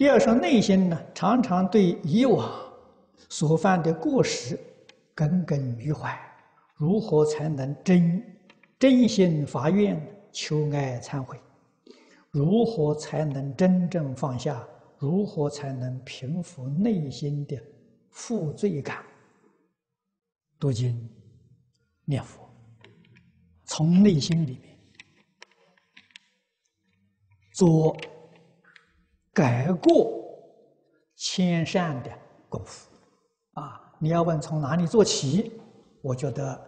第二是内心呢，常常对以往所犯的过失耿耿于怀，如何才能真真心发愿求爱忏悔？如何才能真正放下？如何才能平复内心的负罪感？读经、念佛，从内心里面做改过迁善的功夫啊！你要问从哪里做起？我觉得《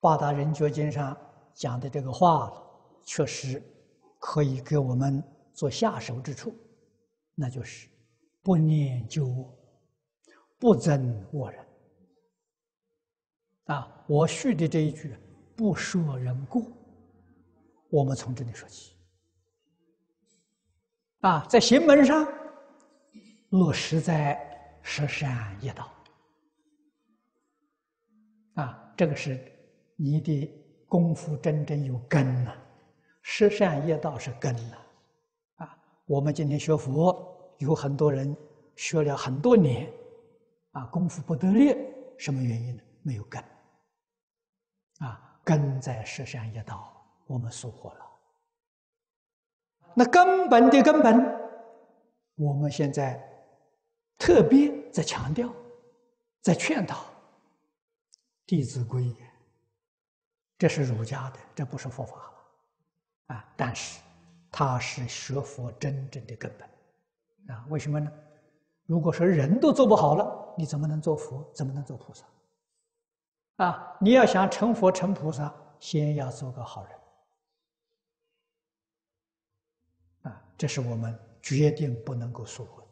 八大人觉经》上讲的这个话，确实可以给我们做下手之处，那就是不念旧恶，不憎恶人。啊，我续的这一句“不说人过”，我们从这里说起。啊，在行门上落实在十善业道。啊，这个是你的功夫真正有根了，十善业道是根了。啊，我们今天学佛，有很多人学了很多年，啊，功夫不得力，什么原因呢？没有根。啊，根在十善业道，我们疏忽了。那根本的根本，我们现在特别在强调，在劝导《弟子规》，这是儒家的，这不是佛法了啊。但是，它是学佛真正的根本啊。为什么呢？如果说人都做不好了，你怎么能做佛？怎么能做菩萨？啊！你要想成佛成菩萨，先要做个好人。这是我们决定不能够疏忽。